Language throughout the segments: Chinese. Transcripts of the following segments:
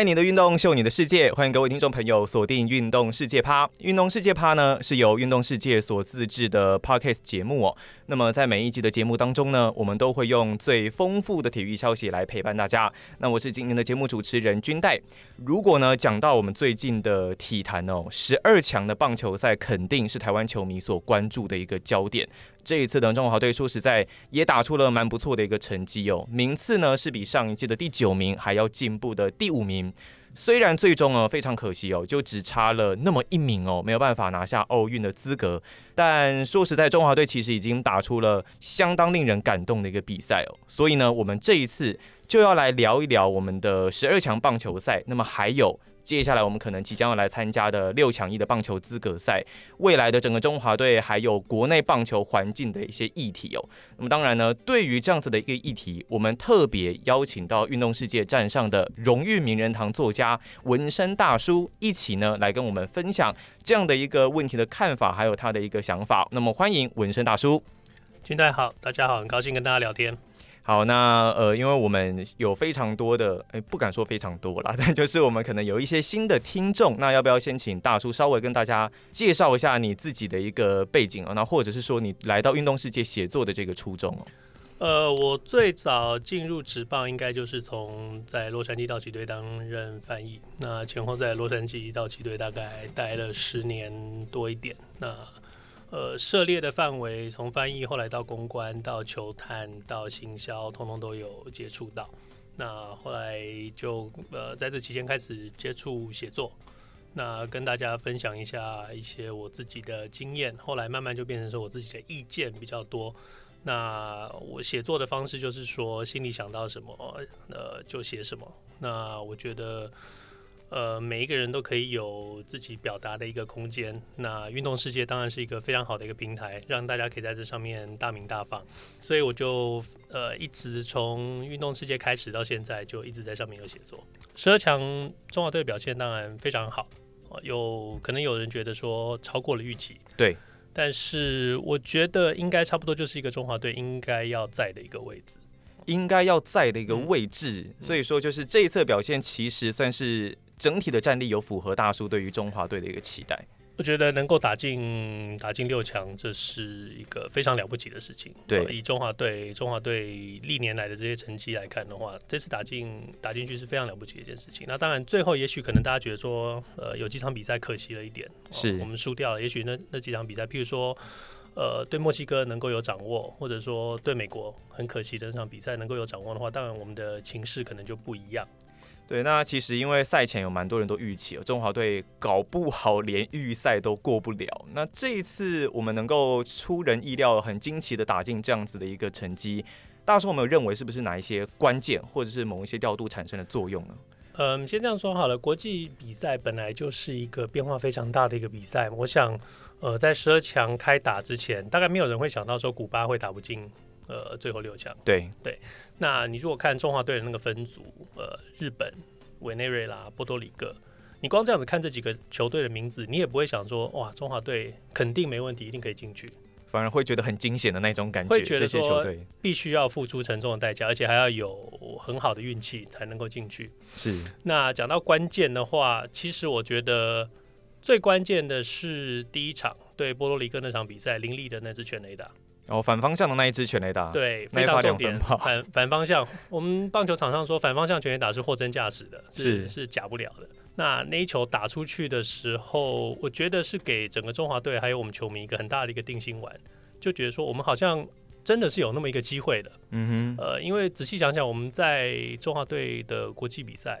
爱你的运动，秀你的世界，欢迎各位听众朋友锁定《运动世界趴》。《运动世界趴》呢是由运动世界所自制的 Podcast 节目哦。那么在每一集的节目当中呢，我们都会用最丰富的体育消息来陪伴大家。那我是今天的节目主持人君代。如果呢讲到我们最近的体坛哦，十二强的棒球赛肯定是台湾球迷所关注的一个焦点。这一次的中华队说实在也打出了蛮不错的一个成绩哦，名次呢是比上一届的第九名还要进步的第五名。虽然最终呢非常可惜哦，就只差了那么一名哦，没有办法拿下奥运的资格。但说实在，中华队其实已经打出了相当令人感动的一个比赛哦。所以呢，我们这一次就要来聊一聊我们的十二强棒球赛。那么还有。接下来我们可能即将要来参加的六强一的棒球资格赛，未来的整个中华队还有国内棒球环境的一些议题哦。那么当然呢，对于这样子的一个议题，我们特别邀请到运动世界站上的荣誉名人堂作家文生大叔一起呢来跟我们分享这样的一个问题的看法，还有他的一个想法。那么欢迎文生大叔。君代好，大家好，很高兴跟大家聊天。好，那呃，因为我们有非常多的，哎，不敢说非常多了，但就是我们可能有一些新的听众，那要不要先请大叔稍微跟大家介绍一下你自己的一个背景啊？那或者是说你来到运动世界写作的这个初衷哦？呃，我最早进入职棒应该就是从在洛杉矶道奇队担任翻译，那前后在洛杉矶道奇队大概待了十年多一点，那。呃，涉猎的范围从翻译，后来到公关，到球探，到行销，通通都有接触到。那后来就呃，在这期间开始接触写作，那跟大家分享一下一些我自己的经验。后来慢慢就变成说我自己的意见比较多。那我写作的方式就是说，心里想到什么，呃，就写什么。那我觉得。呃，每一个人都可以有自己表达的一个空间。那运动世界当然是一个非常好的一个平台，让大家可以在这上面大鸣大放。所以我就呃一直从运动世界开始到现在，就一直在上面有写作。十二强中华队的表现当然非常好，有可能有人觉得说超过了预期，对。但是我觉得应该差不多就是一个中华队应该要在的一个位置，应该要在的一个位置。嗯，所以说，就是这一次表现其实算是。整体的战力有符合大叔对于中华队的一个期待，我觉得能够打进打进六强，这是一个非常了不起的事情。对，以中华队中华队历年来的这些成绩来看的话，这次打进打进去是非常了不起的一件事情。那当然，最后也许可能大家觉得说，呃，有几场比赛可惜了一点，是我们输掉了。也许那那几场比赛，譬如说，呃，对墨西哥能够有掌握，或者说对美国很可惜的那场比赛能够有掌握的话，当然我们的情势可能就不一样。对，那其实因为赛前有蛮多人都预期，中华队搞不好连预赛都过不了。那这一次我们能够出人意料、很惊奇的打进这样子的一个成绩，大叔有没有认为是不是哪一些关键，或者是某一些调度产生的作用呢？嗯，先这样说好了，国际比赛本来就是一个变化非常大的一个比赛。我想，呃，在十二强开打之前，大概没有人会想到说古巴会打不进。呃，最后六强。对对，那你如果看中华队的那个分组，呃，日本、委内瑞拉、波多黎各，你光这样子看这几个球队的名字，你也不会想说，哇，中华队肯定没问题，一定可以进去，反而会觉得很惊险的那种感觉。会觉得说，这些球队必须要付出沉重的代价，而且还要有很好的运气才能够进去。是。那讲到关键的话，其实我觉得最关键的是第一场对波多黎各那场比赛，林立的那支全垒打。哦，反方向的那一支全垒打，对，非常重点。反 反方向，我们棒球场上说反方向全垒打是货真价实的，是是，是假不了的。那那一球打出去的时候，我觉得是给整个中华队还有我们球迷一个很大的一个定心丸，就觉得说我们好像真的是有那么一个机会的。嗯哼，呃，因为仔细想想，我们在中华队的国际比赛，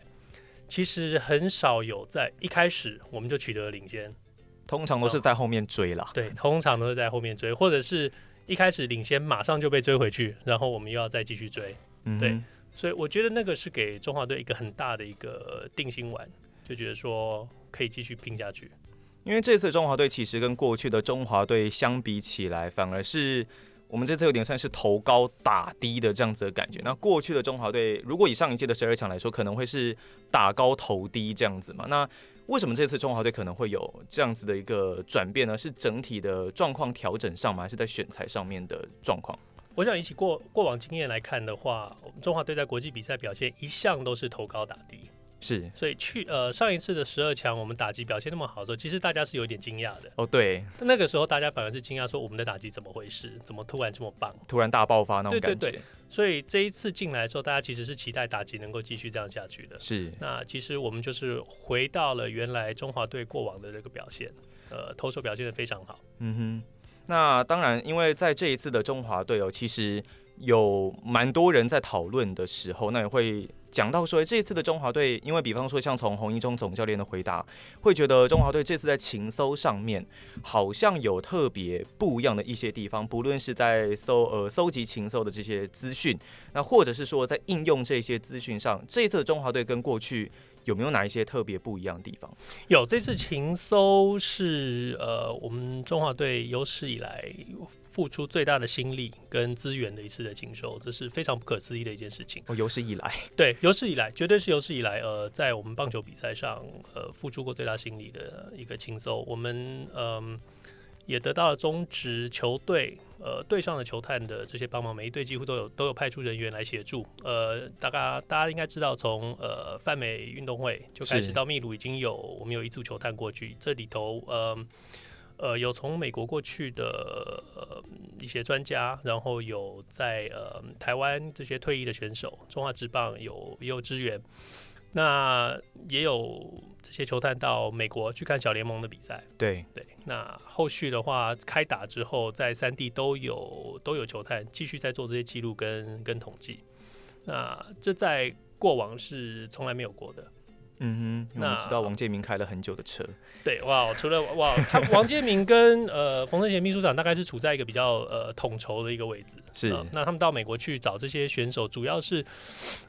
其实很少有在一开始我们就取得了领先，通常都是在后面追了。对，通常都是在后面追，或者是。一开始领先，马上就被追回去，然后我们又要再继续追，嗯、对，所以我觉得那个是给中华队一个很大的一个定心丸，就觉得说可以继续拼下去。因为这次中华队其实跟过去的中华队相比起来，反而是我们这次有点算是头高打低的这样子的感觉。那过去的中华队，如果以上一届的十二强来说，可能会是打高投低这样子嘛？那为什么这次中华队可能会有这样子的一个转变呢？是整体的状况调整上吗？还是在选材上面的状况？我想，以起过过往经验来看的话，我们中华队在国际比赛表现一向都是投高打低。是，所以去呃上一次的十二强，我们打击表现那么好的时候，其实大家是有点惊讶的。哦，对，那个时候大家反而是惊讶说我们的打击怎么回事，怎么突然这么棒，突然大爆发那种感觉。对对对。所以这一次进来之后，大家其实是期待打击能够继续这样下去的。是。那其实我们就是回到了原来中华队过往的这个表现，呃，投手表现的非常好。嗯哼。那当然，因为在这一次的中华队哦，其实。有蛮多人在讨论的时候，那也会讲到说，这次的中华队，因为比方说像从洪一中总教练的回答，会觉得中华队这次在情搜上面好像有特别不一样的一些地方，不论是在搜呃搜集情搜的这些资讯，那或者是说在应用这些资讯上，这次的中华队跟过去有没有哪一些特别不一样的地方？有，这次情搜是呃我们中华队有史以来。付出最大的心力跟资源的一次的经收，这是非常不可思议的一件事情。哦，有史以来，对，有史以来，绝对是有史以来，呃，在我们棒球比赛上，呃，付出过最大心力的一个情搜。我们嗯、呃，也得到了中职球队，呃，队上的球探的这些帮忙，每一队几乎都有都有派出人员来协助。呃，大家大家应该知道，从呃泛美运动会就开始到秘鲁，已经有我们有一组球探过去，这里头呃。呃，有从美国过去的呃一些专家，然后有在呃台湾这些退役的选手，中华职棒有也有支援，那也有这些球探到美国去看小联盟的比赛。对对，那后续的话开打之后，在三地都有都有球探继续在做这些记录跟跟统计，那这在过往是从来没有过的。嗯哼，那我知道王建民开了很久的车。对，哇，除了哇，他王建民跟呃冯胜贤秘书长大概是处在一个比较呃统筹的一个位置。是、呃，那他们到美国去找这些选手，主要是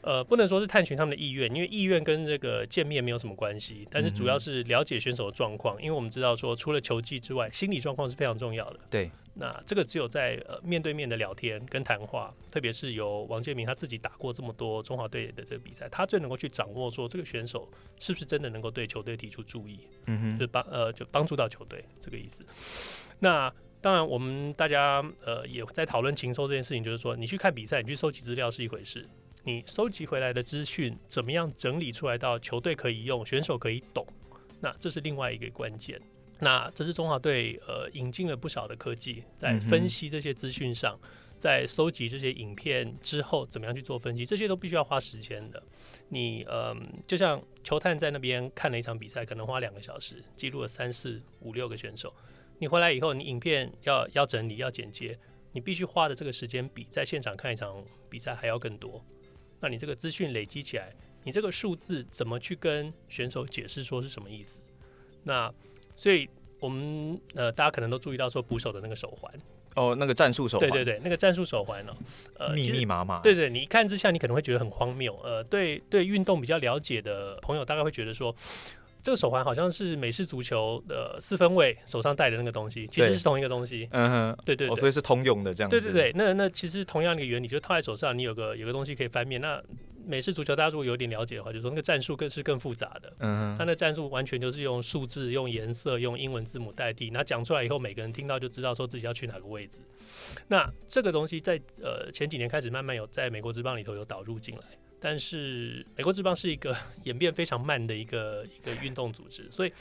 呃不能说是探寻他们的意愿，因为意愿跟这个见面没有什么关系，但是主要是了解选手的状况，因为我们知道说除了球技之外，心理状况是非常重要的。对。那这个只有在呃面对面的聊天跟谈话，特别是由王建民他自己打过这么多中华队的这个比赛，他最能够去掌握说这个选手是不是真的能够对球队提出注意，嗯哼，就帮呃就帮助到球队这个意思。那当然我们大家呃也在讨论情搜这件事情，就是说你去看比赛，你去收集资料是一回事，你收集回来的资讯怎么样整理出来到球队可以用，选手可以懂，那这是另外一个关键。那这是中华队呃引进了不少的科技，在分析这些资讯上，在收集这些影片之后，怎么样去做分析，这些都必须要花时间的。你呃，就像球探在那边看了一场比赛，可能花两个小时，记录了三四五六个选手。你回来以后，你影片要要整理要剪接，你必须花的这个时间比在现场看一场比赛还要更多。那你这个资讯累积起来，你这个数字怎么去跟选手解释说是什么意思？那所以，我们呃，大家可能都注意到说捕手的那个手环哦，那个战术手环，对对对，那个战术手环哦，呃，密密麻麻，对对，你一看之下，你可能会觉得很荒谬。呃，对对，运动比较了解的朋友，大概会觉得说，这个手环好像是美式足球的四分卫手上戴的那个东西，其实是同一个东西。嗯哼，对对所以是通用的这样子。对对对，那那其实同样的原理，就套在手上，你有个有个东西可以翻面。那美式足球，大家如果有点了解的话，就是说那个战术更是更复杂的。嗯，他那战术完全就是用数字、用颜色、用英文字母代替。那讲出来以后，每个人听到就知道说自己要去哪个位置。那这个东西在呃前几年开始慢慢有在美国职棒里头有导入进来，但是美国职棒是一个演变非常慢的一个一个运动组织，所以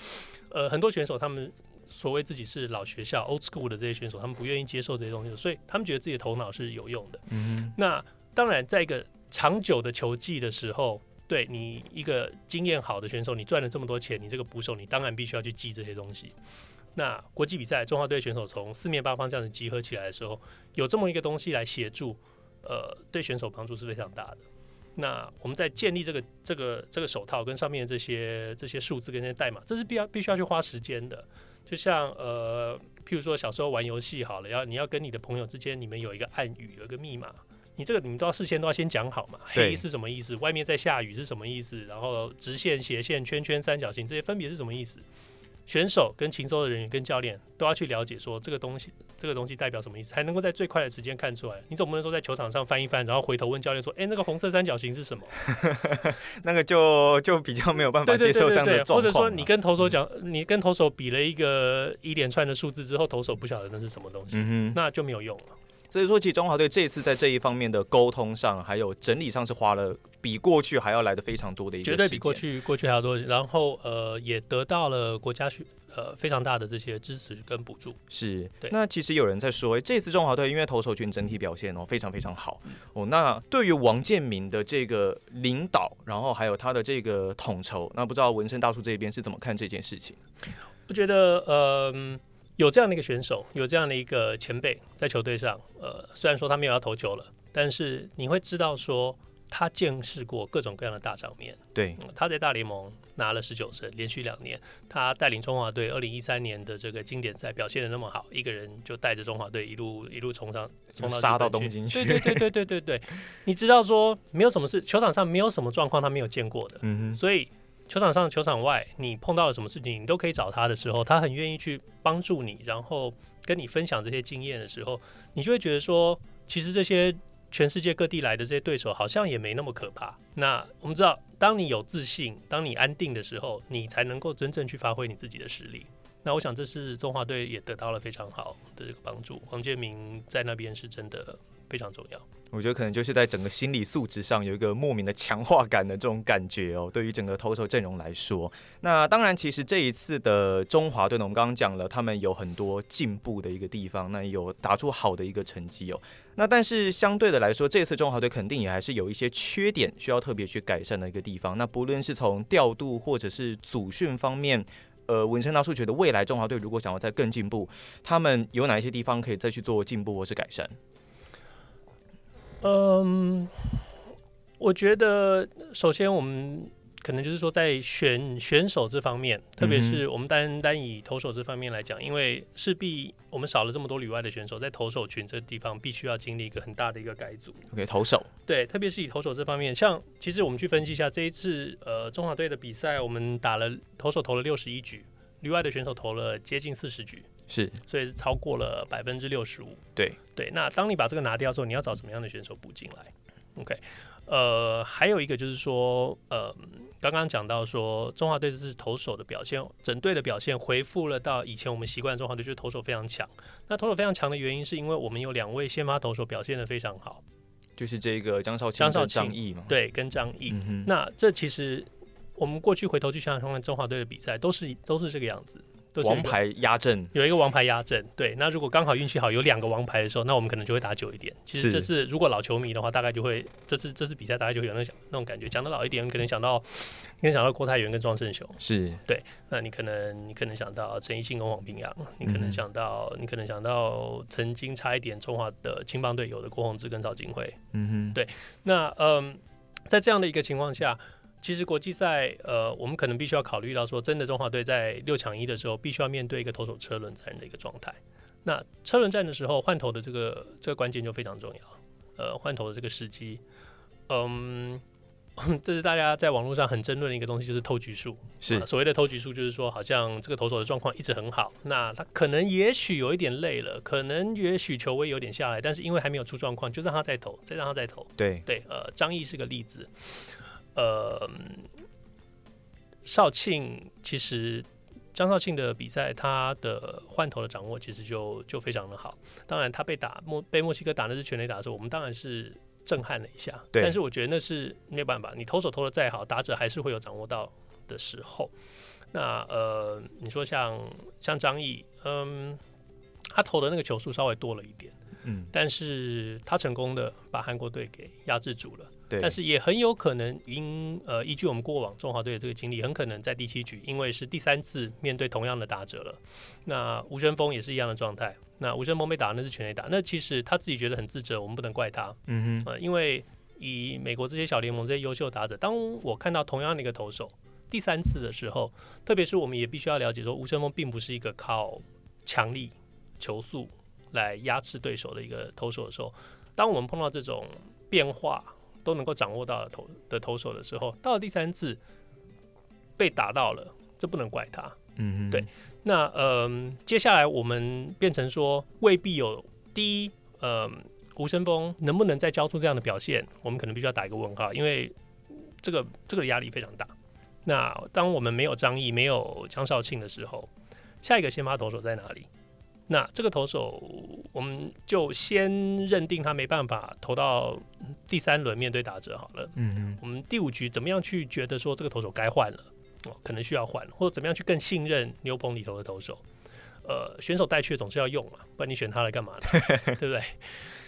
呃很多选手他们所谓自己是老学校 old school 的这些选手，他们不愿意接受这些东西，所以他们觉得自己的头脑是有用的。嗯，那当然在一个。长久的球技的时候，对你一个经验好的选手，你赚了这么多钱，你这个捕手，你当然必须要去记这些东西。那国际比赛，中华队选手从四面八方这样子集合起来的时候，有这么一个东西来协助，呃，对选手帮助是非常大的。那我们在建立这个这个这个手套跟上面这些这些数字跟这些代码，这是必要必须要去花时间的。就像呃，譬如说小时候玩游戏好了，要你要跟你的朋友之间，你们有一个暗语，有一个密码。你这个你们都要事先都要先讲好嘛？黑是什么意思？外面在下雨是什么意思？然后直线、斜线、圈圈、三角形这些分别是什么意思？选手跟禽兽的人员跟教练都要去了解，说这个东西这个东西代表什么意思，才能够在最快的时间看出来。你总不能说在球场上翻一翻，然后回头问教练说：“哎、欸，那个红色三角形是什么？”那个就就比较没有办法接受这样的状况。或者说你跟投手讲，嗯、你跟投手比了一个一连串的数字之后，投手不晓得那是什么东西，嗯、那就没有用了。所以说，其实中华队这次在这一方面的沟通上，还有整理上是花了比过去还要来的非常多的一个，绝对比过去过去还要多。然后呃，也得到了国家许呃非常大的这些支持跟补助。是，对。那其实有人在说，欸、这次中华队因为投手群整体表现哦非常非常好、嗯、哦。那对于王建民的这个领导，然后还有他的这个统筹，那不知道文生大叔这边是怎么看这件事情？我觉得呃。有这样的一个选手，有这样的一个前辈在球队上，呃，虽然说他没有要投球了，但是你会知道说他见识过各种各样的大场面。对，嗯、他在大联盟拿了十九胜，连续两年，他带领中华队二零一三年的这个经典赛表现的那么好，一个人就带着中华队一路一路冲上，冲到杀到东京去。对对对对对对对，你知道说没有什么事，球场上没有什么状况他没有见过的，嗯哼，所以。球场上、球场外，你碰到了什么事情，你都可以找他的时候，他很愿意去帮助你，然后跟你分享这些经验的时候，你就会觉得说，其实这些全世界各地来的这些对手好像也没那么可怕。那我们知道，当你有自信，当你安定的时候，你才能够真正去发挥你自己的实力。那我想，这是中华队也得到了非常好的这个帮助。黄建明在那边是真的非常重要。我觉得可能就是在整个心理素质上有一个莫名的强化感的这种感觉哦。对于整个投手阵容来说，那当然其实这一次的中华队呢，我们刚刚讲了，他们有很多进步的一个地方，那有打出好的一个成绩哦。那但是相对的来说，这次中华队肯定也还是有一些缺点需要特别去改善的一个地方。那不论是从调度或者是组训方面，呃，文生大叔觉得未来中华队如果想要再更进步，他们有哪一些地方可以再去做进步或是改善？嗯，我觉得首先我们可能就是说，在选选手这方面，特别是我们单单以投手这方面来讲，因为势必我们少了这么多旅外的选手，在投手群这个地方必须要经历一个很大的一个改组。OK，投手对，特别是以投手这方面，像其实我们去分析一下这一次呃中华队的比赛，我们打了投手投了六十一局，旅外的选手投了接近四十局。是，所以是超过了百分之六十五。对对，那当你把这个拿掉之后，你要找什么样的选手补进来？OK，呃，还有一个就是说，呃，刚刚讲到说中华队这是投手的表现，整队的表现恢复了到以前我们习惯的中华队，就是投手非常强。那投手非常强的原因，是因为我们有两位先发投手表现的非常好，就是这个江少庆、江少庆、张毅嘛。对，跟张毅。嗯、那这其实我们过去回头去想想看，中华队的比赛都是都是这个样子。王牌压阵，有一个王牌压阵，对。那如果刚好运气好，有两个王牌的时候，那我们可能就会打久一点。其实这是如果老球迷的话，大概就会这次这次比赛大概就会有那种那种感觉。讲的老一点，你可能想到，你可能想到郭泰源跟庄胜雄，是对。那你可能你可能想到陈奕迅跟黄平阳，你可能想到、嗯、你可能想到曾经差一点中华的青棒队友的郭宏志跟赵金辉，嗯哼，对。那嗯，在这样的一个情况下。其实国际赛，呃，我们可能必须要考虑到说，真的中华队在六抢一的时候，必须要面对一个投手车轮战的一个状态。那车轮战的时候，换头的这个这个关键就非常重要。呃，换头的这个时机，嗯，这是大家在网络上很争论的一个东西，就是投局数。是、啊、所谓的投局数，就是说，好像这个投手的状况一直很好，那他可能也许有一点累了，可能也许球威有点下来，但是因为还没有出状况，就让他再投，再让他再投。对对，呃，张毅是个例子。呃，少庆其实张少庆的比赛，他的换头的掌握其实就就非常的好。当然，他被打墨被墨西哥打那是全垒打的时候，我们当然是震撼了一下。对，但是我觉得那是没有办法，你投手投的再好，打者还是会有掌握到的时候。那呃，你说像像张毅，嗯，他投的那个球数稍微多了一点，嗯，但是他成功的把韩国队给压制住了。但是也很有可能因呃依据我们过往中华队的这个经历，很可能在第七局，因为是第三次面对同样的打者了。那吴声峰也是一样的状态。那吴声峰被打那是全垒打，那其实他自己觉得很自责，我们不能怪他。嗯哼，呃，因为以美国这些小联盟这些优秀打者，当我看到同样的一个投手第三次的时候，特别是我们也必须要了解说，吴声峰并不是一个靠强力球速来压制对手的一个投手的时候，当我们碰到这种变化。都能够掌握到的投的投手的时候，到了第三次被打到了，这不能怪他。嗯嗯，对。那嗯、呃，接下来我们变成说，未必有第一，嗯、呃，吴升峰能不能再交出这样的表现，我们可能必须要打一个问号，因为这个这个压力非常大。那当我们没有张毅、没有江少庆的时候，下一个先发投手在哪里？那这个投手我们就先认定他没办法投到第三轮面对打者好了。嗯嗯，我们第五局怎么样去觉得说这个投手该换了？哦，可能需要换，或者怎么样去更信任牛棚里头的投手？呃，选手带去总是要用嘛，不然你选他来干嘛呢？对不对？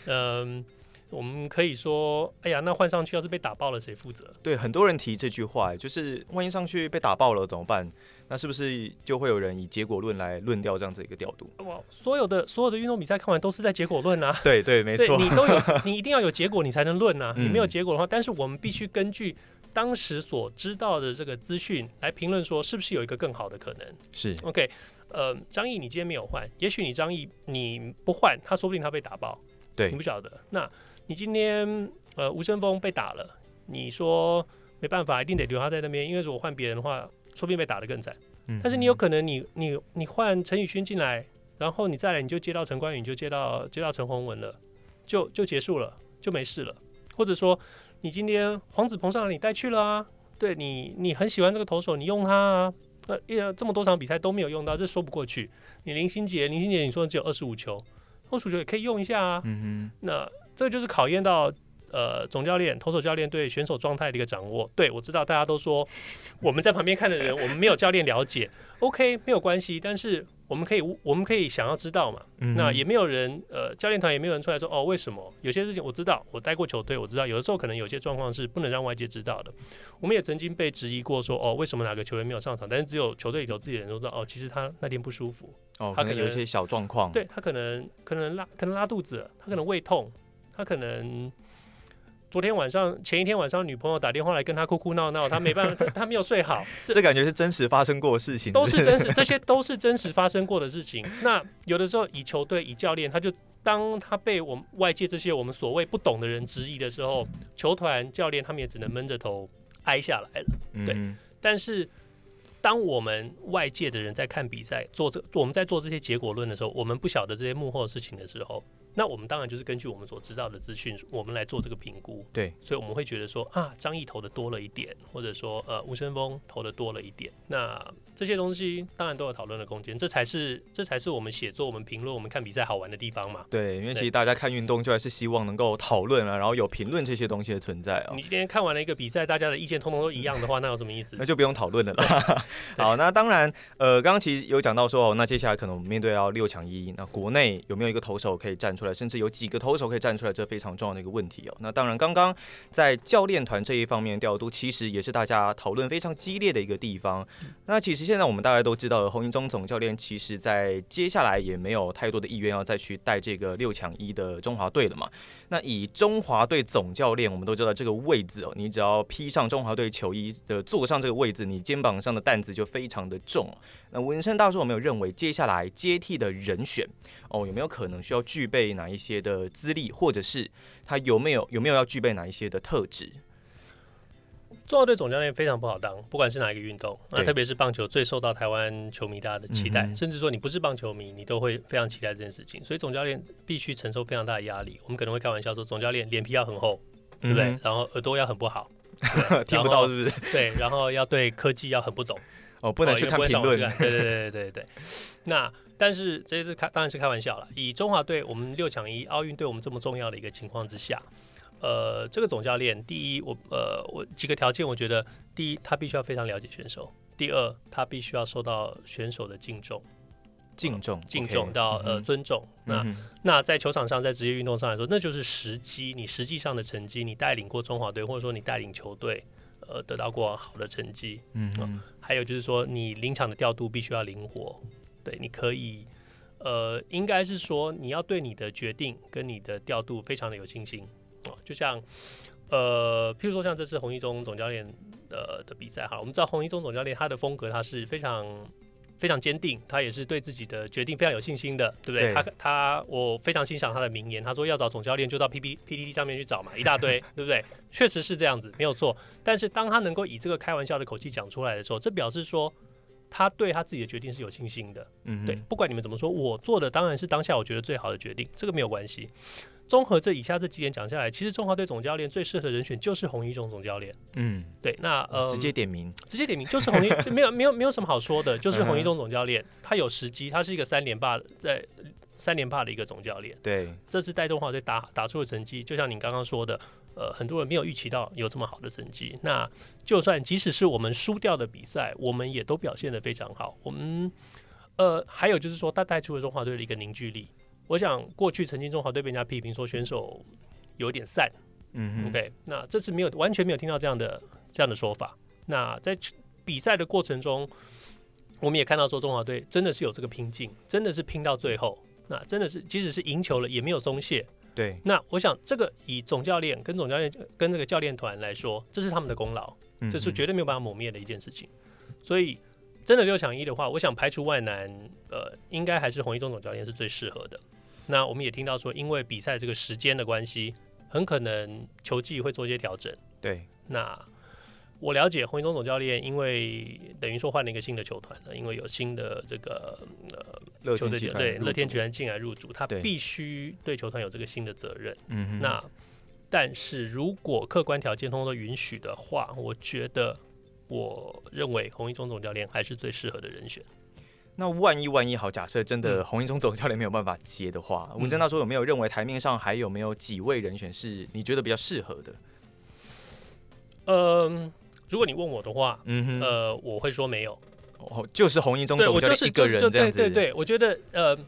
嗯。我们可以说，哎呀，那换上去要是被打爆了，谁负责？对，很多人提这句话，就是万一上去被打爆了怎么办？那是不是就会有人以结果论来论掉这样子一个调度？哇，所有的所有的运动比赛看完都是在结果论啊！对对，没错，你都有，你一定要有结果，你才能论啊！你没有结果的话，但是我们必须根据当时所知道的这个资讯来评论，说是不是有一个更好的可能？是 OK，呃，张毅，你今天没有换，也许你张毅你不换，他说不定他被打爆，对，你不晓得那。你今天呃吴升峰被打了，你说没办法，一定得留他在那边，因为如果换别人的话，说不定被打得更惨。嗯，但是你有可能你你你换陈宇勋进来，然后你再来你就接到陈冠宇，你就接到接到陈宏文了，就就结束了，就没事了。或者说你今天黄子鹏上来你带去了啊，对你你很喜欢这个投手，你用他啊，呃这么多场比赛都没有用到，这说不过去。你林心杰林心杰你说只有二十五球，二十五球也可以用一下啊。嗯哼，那。这个就是考验到呃总教练、投手教练对选手状态的一个掌握。对，我知道大家都说我们在旁边看的人，我们没有教练了解。OK，没有关系，但是我们可以我们可以想要知道嘛。嗯、那也没有人呃教练团也没有人出来说哦为什么有些事情我知道，我待过球队我知道，有的时候可能有些状况是不能让外界知道的。我们也曾经被质疑过说哦为什么哪个球员没有上场，但是只有球队里头自己的人都知道哦其实他那天不舒服哦，他可能有一些小状况，对他可能可能拉可能拉肚子，他可能胃痛。他可能昨天晚上、前一天晚上，女朋友打电话来跟他哭哭闹闹，他没办法，他，他没有睡好。这，这感觉是真实发生过的事情，都是真实，这些都是真实发生过的事情。那有的时候，以球队、以教练，他就当他被我们外界这些我们所谓不懂的人质疑的时候，球团、教练他们也只能闷着头挨下来了。对，嗯、但是当我们外界的人在看比赛、做这我们在做这些结果论的时候，我们不晓得这些幕后的事情的时候。那我们当然就是根据我们所知道的资讯，我们来做这个评估。对，所以我们会觉得说啊，张毅投的多了一点，或者说呃，吴升峰投的多了一点。那这些东西当然都有讨论的空间，这才是这才是我们写作、我们评论、我们看比赛好玩的地方嘛。对，因为其实大家看运动就还是希望能够讨论啊，然后有评论这些东西的存在啊。你今天看完了一个比赛，大家的意见通通都一样的话，那有什么意思？那就不用讨论了啦。好，那当然，呃，刚刚其实有讲到说，那接下来可能我们面对要六强一，那国内有没有一个投手可以站出出来，甚至有几个。投手可以站出来，这非常重要的一个问题哦。那当然，刚刚在教练团这一方面调度，其实也是大家讨论非常激烈的一个地方。那其实现在我们大家都知道，洪一中总教练其实在接下来也没有太多的意愿要再去带这个六强一的中华队了嘛。那以中华队总教练，我们都知道这个位置哦，你只要披上中华队球衣的坐上这个位置，你肩膀上的担子就非常的重。那文生大叔有没有认为接下来接替的人选哦，有没有可能需要具备哪一些的资历，或者是他有没有有没有要具备哪一些的特质？中华队总教练非常不好当，不管是哪一个运动，那特别是棒球最受到台湾球迷大家的期待，嗯、甚至说你不是棒球迷，你都会非常期待这件事情。所以总教练必须承受非常大的压力。我们可能会开玩笑说，总教练脸皮要很厚，对不对？嗯、然后耳朵要很不好，听不到是不是？对，然后要对科技要很不懂。哦，不能去看评论。对对对对对 那但是这是开当然是开玩笑了。以中华队我们六强一奥运对我们这么重要的一个情况之下，呃，这个总教练第一，我呃我几个条件，我觉得第一，他必须要非常了解选手；第二，他必须要受到选手的敬重，敬重、呃、敬重到呃尊重。嗯、那、嗯、那在球场上，在职业运动上来说，那就是时机，你实际上的成绩，你带领过中华队，或者说你带领球队。呃，得到过好的成绩，嗯还有就是说，你临场的调度必须要灵活，对，你可以，呃，应该是说你要对你的决定跟你的调度非常的有信心，哦、呃，就像，呃，譬如说像这次洪一中总教练的的比赛，哈，我们知道洪一中总教练他的风格他是非常。非常坚定，他也是对自己的决定非常有信心的，对不对？对他他我非常欣赏他的名言，他说要找总教练就到 P P P T T 上面去找嘛，一大堆，对不对？确实是这样子，没有错。但是当他能够以这个开玩笑的口气讲出来的时候，这表示说他对他自己的决定是有信心的。嗯，对，不管你们怎么说，我做的当然是当下我觉得最好的决定，这个没有关系。综合这以下这几点讲下来，其实中华队总教练最适合的人选就是洪一中总教练。嗯，对，那呃，直接点名，直接点名 就是洪一，没有没有没有什么好说的，就是洪一中总教练，他有时机，他是一个三连霸在三连霸的一个总教练。对，这次带中华队打打出的成绩，就像你刚刚说的，呃，很多人没有预期到有这么好的成绩。那就算即使是我们输掉的比赛，我们也都表现得非常好。我们呃，还有就是说，他带出了中华队的一个凝聚力。我想过去曾经中华队被人家批评说选手有点散，嗯，OK，，那这次没有完全没有听到这样的这样的说法。那在比赛的过程中，我们也看到说中华队真的是有这个拼劲，真的是拼到最后。那真的是即使是赢球了也没有松懈。对，那我想这个以总教练跟总教练跟这个教练团来说，这是他们的功劳，这是绝对没有办法抹灭的一件事情。所以真的六强一的话，我想排除万难，呃，应该还是洪一中总教练是最适合的。那我们也听到说，因为比赛这个时间的关系，很可能球技会做一些调整。对，那我了解洪一中总教练，因为等于说换了一个新的球团了，因为有新的这个呃球队对乐天集团进来入主，他必须对球团有这个新的责任。嗯。那但是如果客观条件通通都允许的话，我觉得我认为洪一中总教练还是最适合的人选。那万一万一好，假设真的洪一中总教练没有办法接的话，文正大说有没有认为台面上还有没有几位人选是你觉得比较适合的？嗯，如果你问我的话，嗯哼，呃，我会说没有，哦，就是洪一中总教练一个人这样子。对对对，我觉得呃，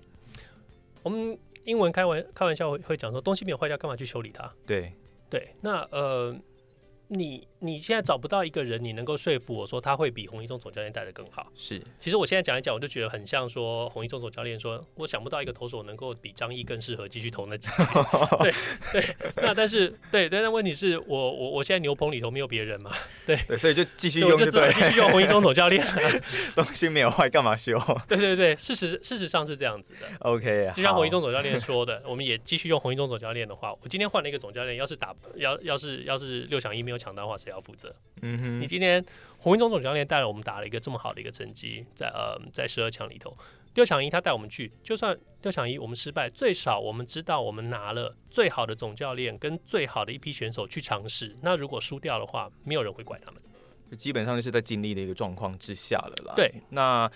我们英文开玩开玩笑会会讲说，东西没有坏掉，干嘛去修理它？对对，那呃。你你现在找不到一个人，你能够说服我说他会比洪一中总教练带的更好。是，其实我现在讲一讲，我就觉得很像说洪一中总教练说，我想不到一个投手能够比张毅更适合继续投那几 对对，那但是对，但是问题是我我我现在牛棚里头没有别人嘛，对对，所以就继续用就，对继续用洪一中总教练，东西没有坏干嘛修？对对对，事实事实上是这样子的。OK，就像洪一中总教练说的，我们也继续用洪一中总教练的话，我今天换了一个总教练，要是打要要是要是六抢一没有抢到的话，谁要负责？嗯哼，你今天洪一中总教练带了我们打了一个这么好的一个成绩，在呃在十二强里头，六强一他带我们去，就算六强一我们失败，最少我们知道我们拿了最好的总教练跟最好的一批选手去尝试。那如果输掉的话，没有人会怪他们，基本上就是在尽力的一个状况之下了啦。对，那。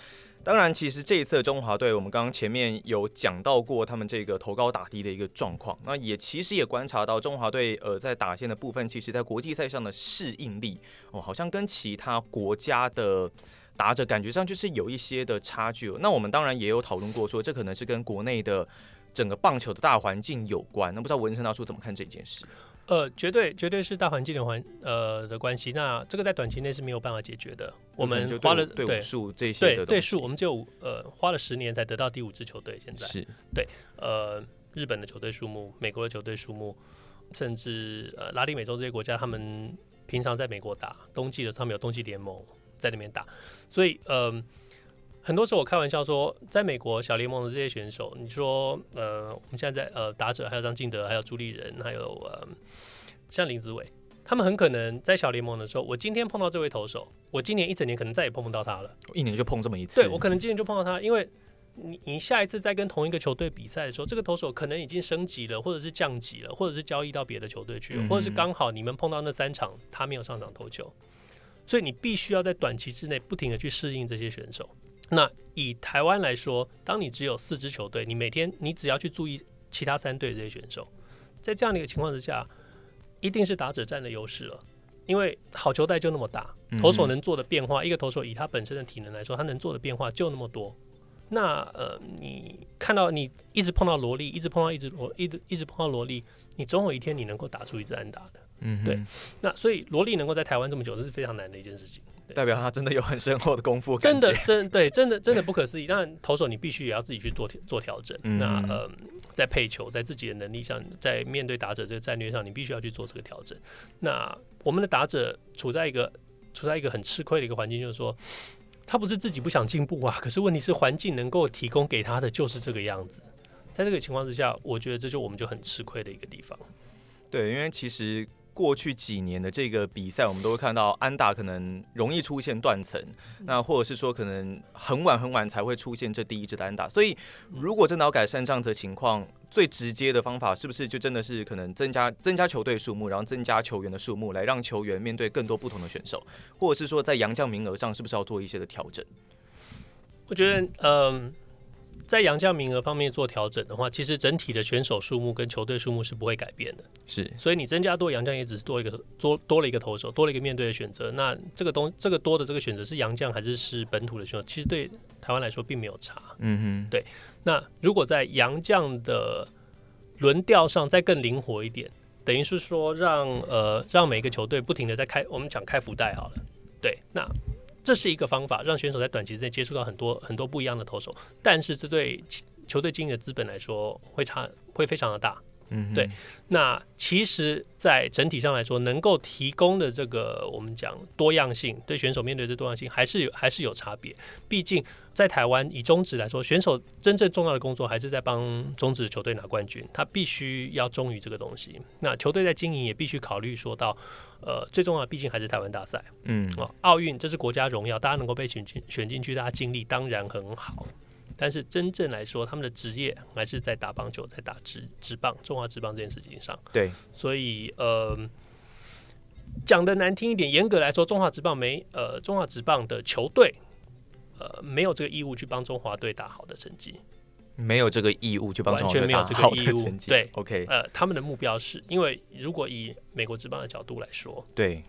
当然，其实这一次的中华队，我们刚刚前面有讲到过他们这个投高打低的一个状况。那也其实也观察到中华队呃在打线的部分，其实在国际赛上的适应力哦，好像跟其他国家的打者感觉上就是有一些的差距。那我们当然也有讨论过，说这可能是跟国内的整个棒球的大环境有关。那不知道文生大叔怎么看这件事？呃，绝对绝对是大环境的环呃的关系，那这个在短期内是没有办法解决的。我们花了对对数这些对对数，我们只有呃花了十年才得到第五支球队。现在是对呃日本的球队数目、美国的球队数目，甚至呃拉丁美洲这些国家，他们平常在美国打冬季的时候，他们有冬季联盟在那边打，所以呃。很多时候我开玩笑说，在美国小联盟的这些选手，你说呃，我们现在在呃打者还有张敬德，还有朱立人，还有呃像林子伟，他们很可能在小联盟的时候，我今天碰到这位投手，我今年一整年可能再也碰不到他了。一年就碰这么一次？对，我可能今年就碰到他，因为你你下一次再跟同一个球队比赛的时候，这个投手可能已经升级了，或者是降级了，或者是交易到别的球队去了，或者是刚好你们碰到那三场他没有上场投球，所以你必须要在短期之内不停的去适应这些选手。那以台湾来说，当你只有四支球队，你每天你只要去注意其他三队这些选手，在这样的一个情况之下，一定是打者占的优势了。因为好球带就那么大，投手能做的变化，嗯、一个投手以他本身的体能来说，他能做的变化就那么多。那呃，你看到你一直碰到萝莉，一直碰到一直萝，一直一直碰到萝莉，你总有一天你能够打出一支安打的。嗯，对。那所以萝莉能够在台湾这么久，这是非常难的一件事情。代表他真的有很深厚的功夫，真的真对，真的真的不可思议。当然，投手你必须也要自己去做做调整。嗯、那呃，在配球，在自己的能力上，在面对打者这个战略上，你必须要去做这个调整。那我们的打者处在一个处在一个很吃亏的一个环境，就是说，他不是自己不想进步啊，可是问题是环境能够提供给他的就是这个样子。在这个情况之下，我觉得这就我们就很吃亏的一个地方。对，因为其实。过去几年的这个比赛，我们都会看到安打可能容易出现断层，那或者是说可能很晚很晚才会出现这第一支的安打。所以如果真的要改善这样子的情况，最直接的方法是不是就真的是可能增加增加球队数目，然后增加球员的数目，来让球员面对更多不同的选手，或者是说在洋将名额上是不是要做一些的调整？我觉得，嗯。在洋将名额方面做调整的话，其实整体的选手数目跟球队数目是不会改变的。是，所以你增加多洋将也只是多一个多多了一个投手，多了一个面对的选择。那这个东这个多的这个选择是洋将还是是本土的选手？其实对台湾来说并没有差。嗯哼，对。那如果在洋将的轮调上再更灵活一点，等于是说让呃让每个球队不停的在开，我们讲开福袋好了。对，那。这是一个方法，让选手在短期之内接触到很多很多不一样的投手，但是这对球队经营的资本来说会差，会非常的大。嗯，对。那其实，在整体上来说，能够提供的这个我们讲多样性，对选手面对的多样性，还是有还是有差别。毕竟在台湾，以中职来说，选手真正重要的工作还是在帮中职球队拿冠军，他必须要忠于这个东西。那球队在经营也必须考虑说到，呃，最重要的毕竟还是台湾大赛。嗯，哦，奥运这是国家荣耀，大家能够被选进选进去，大家经历当然很好。但是真正来说，他们的职业还是在打棒球，在打职职棒、中华职棒这件事情上。对，所以呃，讲的难听一点，严格来说，中华职棒没呃，中华职棒的球队呃，没有这个义务去帮中华队打好的成绩，没有这个义务去帮中华队打好的成绩。对，OK，呃，他们的目标是因为如果以美国职棒的角度来说，对，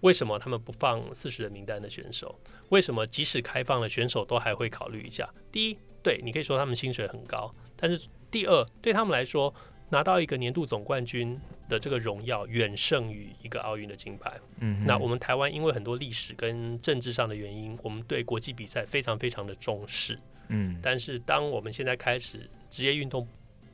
为什么他们不放四十人名单的选手？为什么即使开放了选手都还会考虑一下？第一。对，你可以说他们薪水很高，但是第二，对他们来说，拿到一个年度总冠军的这个荣耀，远胜于一个奥运的金牌。嗯，那我们台湾因为很多历史跟政治上的原因，我们对国际比赛非常非常的重视。嗯，但是当我们现在开始职业运动，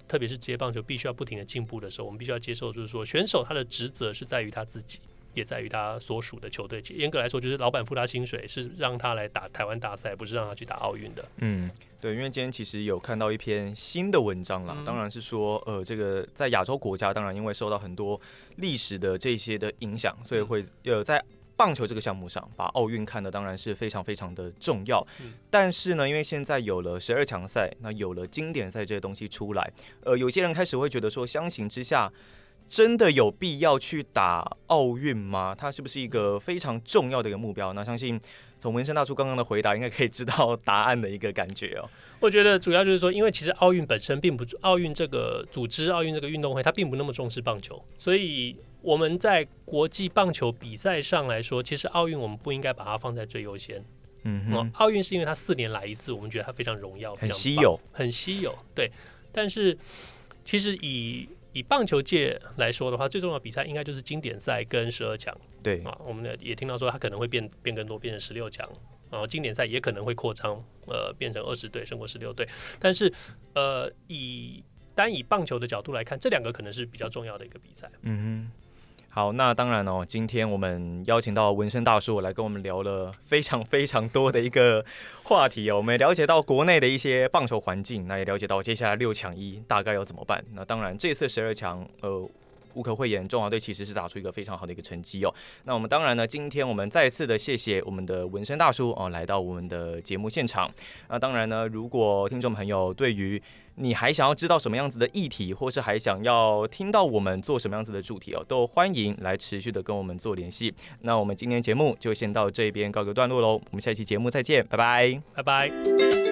特别是职业棒球，必须要不停的进步的时候，我们必须要接受，就是说选手他的职责是在于他自己。也在于他所属的球队。严格来说，就是老板付他薪水，是让他来打台湾大赛，不是让他去打奥运的。嗯，对，因为今天其实有看到一篇新的文章啦，嗯、当然是说，呃，这个在亚洲国家，当然因为受到很多历史的这些的影响，所以会呃在棒球这个项目上，把奥运看的当然是非常非常的重要。嗯、但是呢，因为现在有了十二强赛，那有了经典赛这些东西出来，呃，有些人开始会觉得说，相形之下。真的有必要去打奥运吗？它是不是一个非常重要的一个目标？那相信从文生大叔刚刚的回答，应该可以知道答案的一个感觉哦。我觉得主要就是说，因为其实奥运本身并不，奥运这个组织奥运这个运动会，它并不那么重视棒球，所以我们在国际棒球比赛上来说，其实奥运我们不应该把它放在最优先。嗯哼，奥运是因为它四年来一次，我们觉得它非常荣耀，很稀有，很稀有。对，但是其实以以棒球界来说的话，最重要的比赛应该就是经典赛跟十二强。对啊，我们也听到说它可能会变变更多，变成十六强。然后经典赛也可能会扩张，呃，变成二十队胜过十六队。但是，呃，以单以棒球的角度来看，这两个可能是比较重要的一个比赛。嗯哼。好，那当然哦。今天我们邀请到纹身大叔来跟我们聊了非常非常多的一个话题哦。我们也了解到国内的一些棒球环境，那也了解到接下来六强一大概要怎么办。那当然，这次十二强，呃，无可讳言，中华队其实是打出一个非常好的一个成绩哦。那我们当然呢，今天我们再次的谢谢我们的纹身大叔哦，来到我们的节目现场。那当然呢，如果听众朋友对于你还想要知道什么样子的议题，或是还想要听到我们做什么样子的主题哦，都欢迎来持续的跟我们做联系。那我们今天节目就先到这边告个段落喽，我们下期节目再见，拜拜，拜拜。